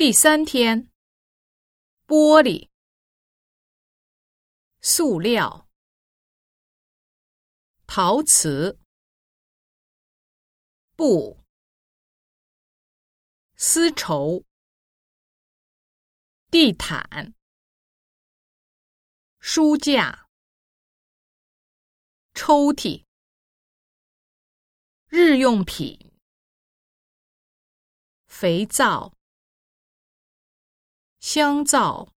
第三天，玻璃、塑料、陶瓷、布、丝绸、地毯、书架、抽屉、日用品、肥皂。香皂、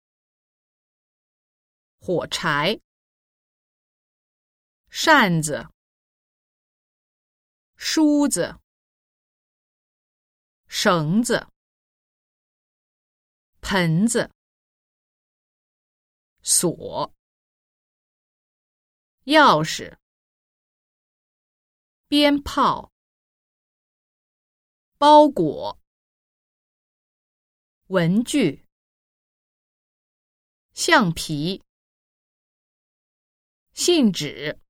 火柴、扇子、梳子、绳子、盆子、锁、钥匙、鞭炮、包裹、文具。橡皮、信纸、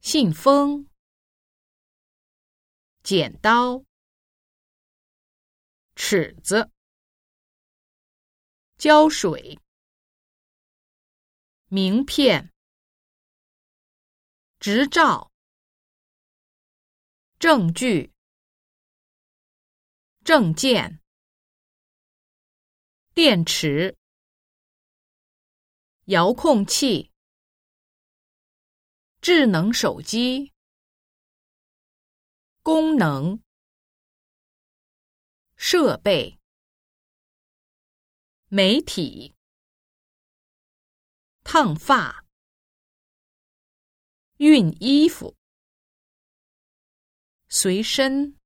信封、剪刀、尺子、胶水、名片、执照、证据、证件。电池、遥控器、智能手机、功能、设备、媒体、烫发、熨衣服、随身。